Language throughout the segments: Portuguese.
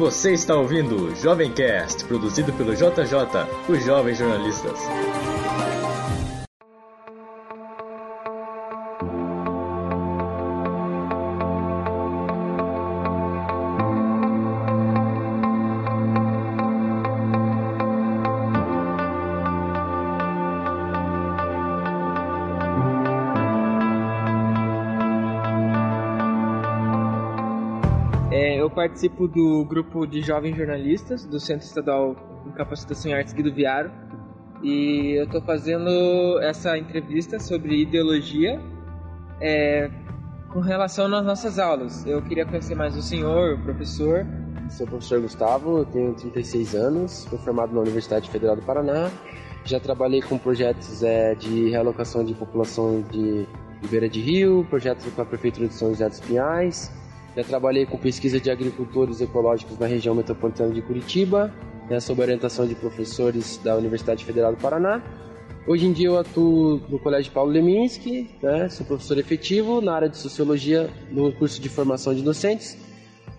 Você está ouvindo o Jovemcast, produzido pelo JJ, os Jovens Jornalistas. Eu participo do grupo de jovens jornalistas do Centro Estadual de Capacitação em Artes Guido Viaro e eu estou fazendo essa entrevista sobre ideologia é, com relação às nossas aulas. Eu queria conhecer mais o senhor, o professor. Sou o professor Gustavo, eu tenho 36 anos, fui formado na Universidade Federal do Paraná. Já trabalhei com projetos é, de realocação de população de Ribeira de Rio, projetos com a Prefeitura de São José dos Pinhais, já trabalhei com pesquisa de agricultores ecológicos na região metropolitana de Curitiba, né, sob orientação de professores da Universidade Federal do Paraná. Hoje em dia eu atuo no Colégio Paulo Leminski, né, sou professor efetivo na área de Sociologia no curso de formação de docentes.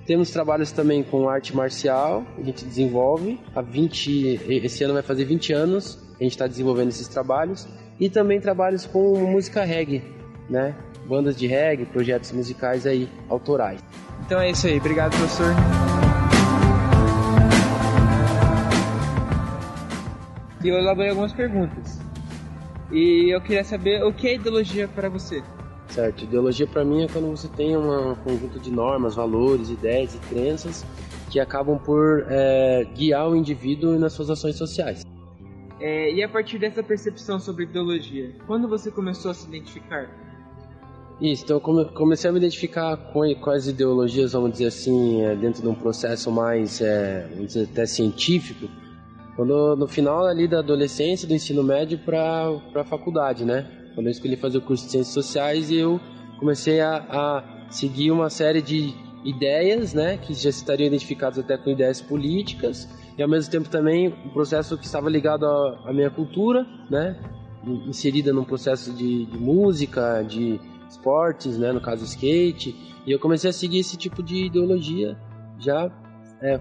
Temos trabalhos também com arte marcial, a gente desenvolve há 20, esse ano vai fazer 20 anos, a gente está desenvolvendo esses trabalhos. E também trabalhos com música reggae, né? Bandas de reggae, projetos musicais aí, autorais. Então é isso aí, obrigado professor. E eu elaborei algumas perguntas. E eu queria saber o que é ideologia para você? Certo, ideologia para mim é quando você tem um conjunto de normas, valores, ideias e crenças que acabam por é, guiar o indivíduo nas suas ações sociais. É, e a partir dessa percepção sobre ideologia, quando você começou a se identificar? Isso, então eu comecei a me identificar com, as ideologias, vamos dizer assim, é, dentro de um processo mais, é, vamos dizer, até científico, quando no final ali da adolescência, do ensino médio para a faculdade, né? Quando eu escolhi fazer o curso de Ciências Sociais eu comecei a, a seguir uma série de ideias, né, que já estariam identificadas até com ideias políticas e ao mesmo tempo também um processo que estava ligado à, à minha cultura, né, inserida num processo de, de música, de esportes, né, no caso skate, e eu comecei a seguir esse tipo de ideologia já é,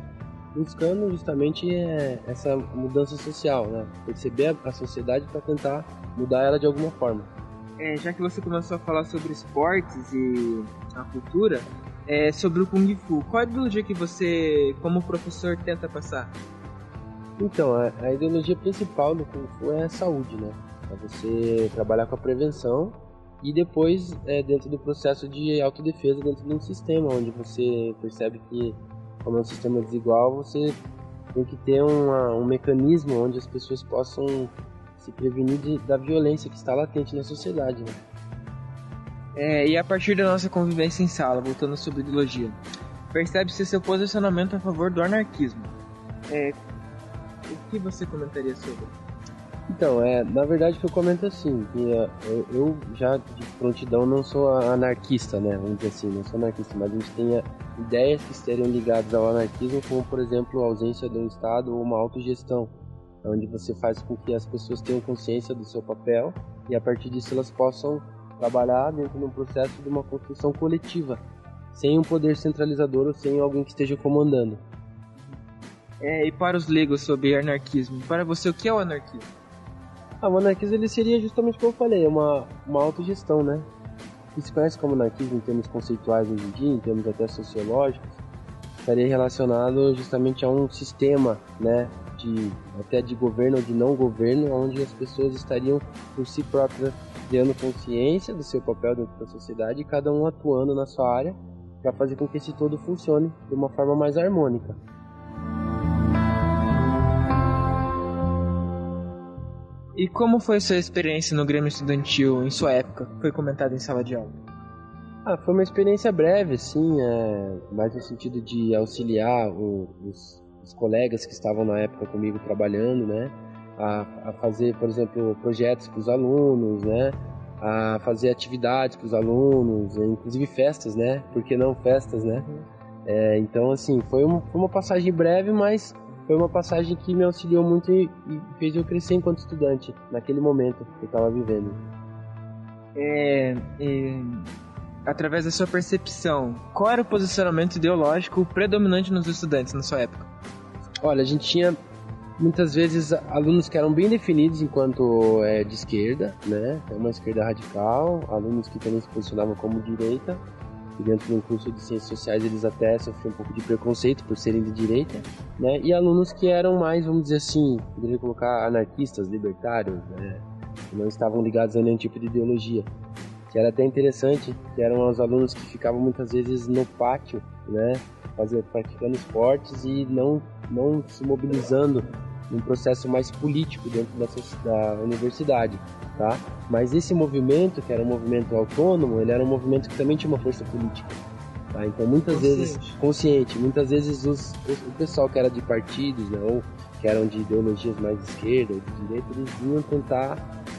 buscando justamente é, essa mudança social, né, perceber a, a sociedade para tentar mudar ela de alguma forma. É, já que você começou a falar sobre esportes e a cultura, é, sobre o Kung Fu, qual a ideologia que você, como professor, tenta passar? Então, a, a ideologia principal do Kung Fu é a saúde, né? É você trabalhar com a prevenção e depois é, dentro do processo de autodefesa dentro de um sistema onde você percebe que como é um sistema desigual você tem que ter uma, um mecanismo onde as pessoas possam se prevenir de, da violência que está latente na sociedade né? é, e a partir da nossa convivência em sala voltando sobre ideologia percebe-se seu posicionamento a favor do anarquismo é, o que você comentaria sobre então, é, na verdade que eu comento assim, que é, eu, eu, já de prontidão não sou anarquista, né? Vamos dizer assim, não sou anarquista, mas a gente tem ideias que estariam ligadas ao anarquismo, como por exemplo a ausência de um Estado ou uma autogestão, onde você faz com que as pessoas tenham consciência do seu papel e a partir disso elas possam trabalhar dentro de um processo de uma construção coletiva, sem um poder centralizador ou sem alguém que esteja comandando. É, e para os leigos sobre anarquismo, para você o que é o anarquismo? Ah, o anarquismo ele seria justamente como eu falei, uma, uma autogestão, né? Que se conhece como anarquismo em termos conceituais hoje em dia, em termos até sociológicos, estaria relacionado justamente a um sistema, né? De, até de governo ou de não governo, onde as pessoas estariam por si próprias criando consciência do seu papel dentro da sociedade e cada um atuando na sua área para fazer com que esse todo funcione de uma forma mais harmônica. E como foi sua experiência no Grêmio Estudantil em sua época? Foi comentado em sala de aula. Ah, foi uma experiência breve, sim, é, mais no sentido de auxiliar o, os, os, colegas que estavam na época comigo trabalhando, né, a, a fazer, por exemplo, projetos para os alunos, né, a fazer atividades para os alunos, inclusive festas, né, por que não festas, né. Uhum. É, então, assim, foi, um, foi uma passagem breve, mas foi uma passagem que me auxiliou muito e, e fez eu crescer enquanto estudante, naquele momento que eu estava vivendo. É, é, através da sua percepção, qual era o posicionamento ideológico predominante nos estudantes na sua época? Olha, a gente tinha muitas vezes alunos que eram bem definidos enquanto é, de esquerda, né? É uma esquerda radical, alunos que também se posicionavam como direita, e dentro de um curso de ciências sociais eles até sofriam um pouco de preconceito por serem de direita, né? E alunos que eram mais, vamos dizer assim, poderia colocar anarquistas, libertários, né? Que não estavam ligados a nenhum tipo de ideologia. Que era até interessante, que eram os alunos que ficavam muitas vezes no pátio, né? Fazer, praticando esportes e não, não se mobilizando num processo mais político dentro da, da universidade, tá? Mas esse movimento, que era um movimento autônomo, ele era um movimento que também tinha uma força política, tá? Então muitas consciente. vezes consciente, muitas vezes os, o pessoal que era de partidos, né, ou que eram de ideologias mais de esquerda ou de direita, eles vinham tentar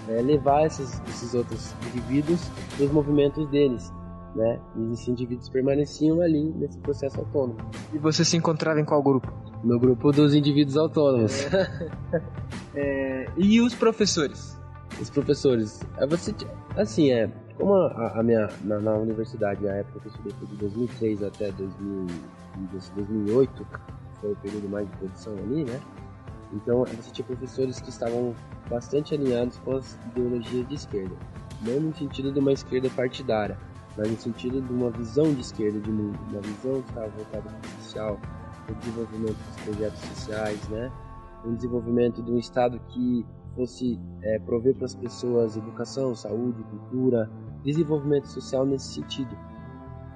é, levar esses, esses outros indivíduos nos movimentos deles. Né? E esses indivíduos permaneciam ali nesse processo autônomo. E você se encontrava em qual grupo? No grupo dos indivíduos autônomos. É, e os professores? Os professores. É você, assim, é. Como a, a minha. Na, na, universidade, a época que eu estudei foi de 2003 até 2000, 2008, foi o período mais de produção ali, né? Então, você tinha professores que estavam bastante alinhados com as ideologias de esquerda. Não no sentido de uma esquerda partidária, mas no sentido de uma visão de esquerda de mundo, uma visão que estava voltada para o social, o desenvolvimento dos projetos sociais, né? Um desenvolvimento de um Estado que fosse é, prover para as pessoas educação, saúde, cultura, desenvolvimento social nesse sentido.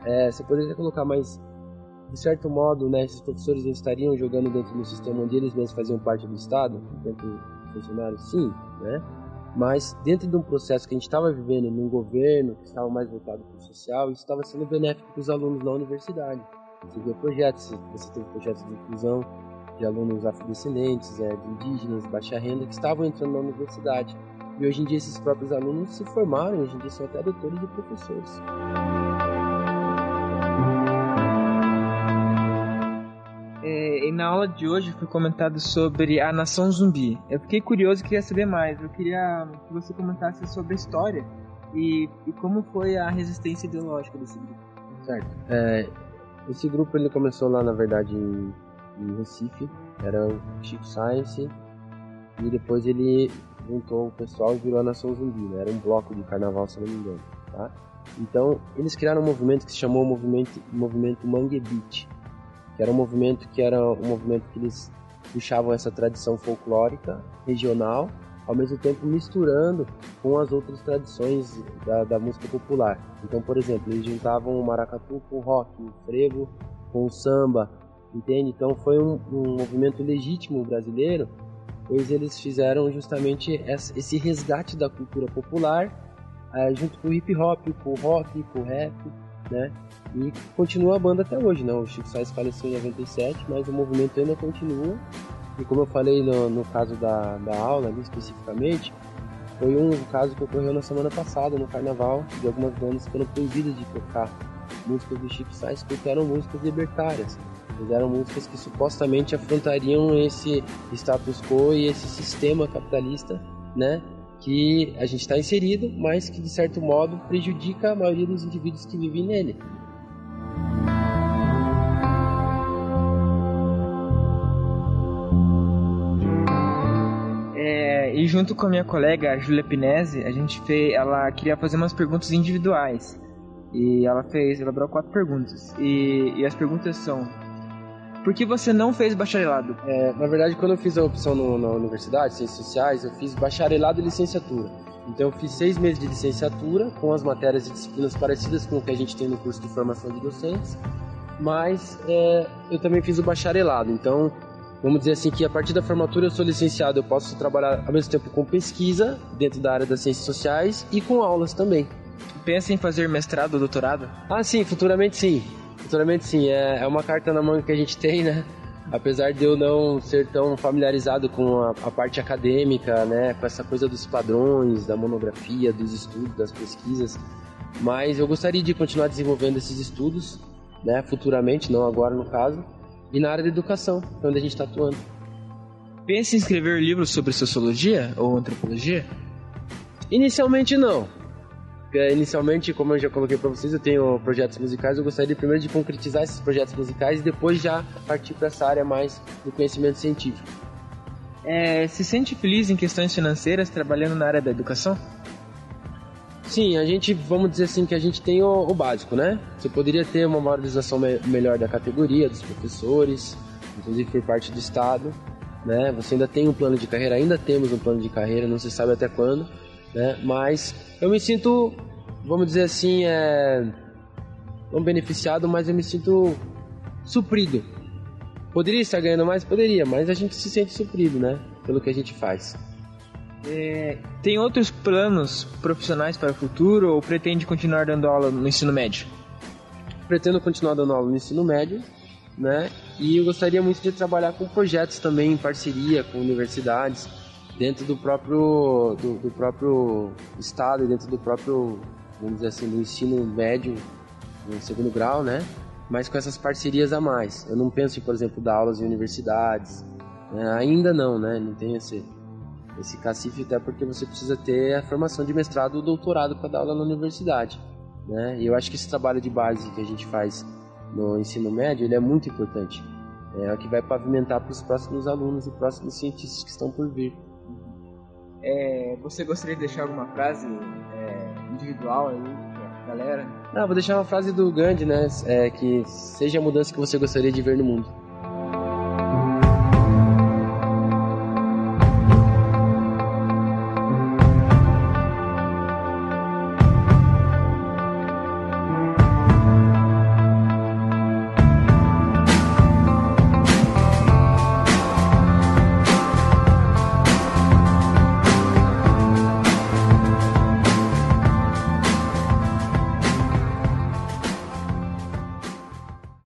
É, você poderia colocar mais, de certo modo, né, esses professores não estariam jogando dentro do sistema onde eles mesmos faziam parte do Estado, enquanto funcionários, sim, né? Mas dentro de um processo que a gente estava vivendo num governo que estava mais voltado para o social, isso estava sendo benéfico para os alunos na universidade. Você vê projetos, você teve projetos de inclusão de alunos afrodescendentes, é, de indígenas, baixa renda, que estavam entrando na universidade. E hoje em dia esses próprios alunos se formaram, hoje em dia são até doutores e professores. E na aula de hoje foi comentado sobre a nação zumbi. Eu fiquei curioso e queria saber mais. Eu queria que você comentasse sobre a história e, e como foi a resistência ideológica desse grupo. Certo. É, esse grupo ele começou lá, na verdade, em, em Recife, era o Chico Science, e depois ele juntou o pessoal e virou a Nação Zumbi, né? era um bloco de carnaval, se não me engano. Tá? Então, eles criaram um movimento que se chamou movimento, movimento Mangue Beat, que era um movimento que era um movimento que eles puxavam essa tradição folclórica regional ao mesmo tempo misturando com as outras tradições da, da música popular. Então, por exemplo, eles juntavam o maracatu com o rock, o frevo com o samba, entende? Então foi um, um movimento legítimo brasileiro, pois eles fizeram justamente esse resgate da cultura popular é, junto com o hip hop, com o rock, com o rap, né? E continua a banda até hoje, né? O Chico Sainz faleceu em 97, mas o movimento ainda continua e como eu falei no, no caso da, da aula ali especificamente, foi um caso que ocorreu na semana passada, no carnaval, de algumas bandas foram proibidas de tocar músicas do Chico Sainz porque eram músicas libertárias. Eles eram músicas que supostamente afrontariam esse status quo e esse sistema capitalista, né? Que a gente está inserido, mas que de certo modo prejudica a maioria dos indivíduos que vivem nele. e junto com a minha colega, Julia Pinese, a gente fez, ela queria fazer umas perguntas individuais. E ela fez, elaborou quatro perguntas. E, e as perguntas são: Por que você não fez bacharelado? É, na verdade, quando eu fiz a opção no, na universidade, Ciências Sociais, eu fiz bacharelado e licenciatura. Então, eu fiz seis meses de licenciatura com as matérias e disciplinas parecidas com o que a gente tem no curso de formação de docentes. Mas é, eu também fiz o bacharelado. Então, vamos dizer assim que a partir da formatura eu sou licenciado, eu posso trabalhar ao mesmo tempo com pesquisa dentro da área das ciências sociais e com aulas também. Pensa em fazer mestrado ou doutorado? Ah, sim, futuramente sim. Futuramente sim, é, é uma carta na manga que a gente tem, né? Apesar de eu não ser tão familiarizado com a, a parte acadêmica, né, com essa coisa dos padrões, da monografia, dos estudos, das pesquisas, mas eu gostaria de continuar desenvolvendo esses estudos, né, futuramente, não agora no caso, e na área da educação, onde a gente está atuando. Pensa em escrever livros sobre sociologia ou antropologia? Inicialmente não. Inicialmente, como eu já coloquei para vocês, eu tenho projetos musicais. Eu gostaria primeiro de concretizar esses projetos musicais e depois já partir para essa área mais do conhecimento científico. É, se sente feliz em questões financeiras trabalhando na área da educação? Sim, a gente, vamos dizer assim, que a gente tem o, o básico, né? Você poderia ter uma valorização me melhor da categoria, dos professores, inclusive por parte do Estado, né? Você ainda tem um plano de carreira, ainda temos um plano de carreira, não se sabe até quando, né? Mas eu me sinto, vamos dizer assim, é, não beneficiado, mas eu me sinto suprido. Poderia estar ganhando mais? Poderia, mas a gente se sente suprido, né? Pelo que a gente faz. É, tem outros planos profissionais para o futuro ou pretende continuar dando aula no ensino médio? Pretendo continuar dando aula no ensino médio, né? E eu gostaria muito de trabalhar com projetos também em parceria com universidades dentro do próprio do, do próprio estado e dentro do próprio vamos dizer assim do ensino médio no segundo grau, né? Mas com essas parcerias a mais. Eu não penso, em, por exemplo, dar aulas em universidades. Né? Ainda não, né? Não tem esse esse cacife até porque você precisa ter a formação de mestrado ou doutorado para dar aula na universidade, né? E eu acho que esse trabalho de base que a gente faz no ensino médio, ele é muito importante. É o que vai pavimentar para os próximos alunos e próximos cientistas que estão por vir. É, você gostaria de deixar alguma frase é, individual aí pra galera? Ah, vou deixar uma frase do Gandhi, né? É, que seja a mudança que você gostaria de ver no mundo.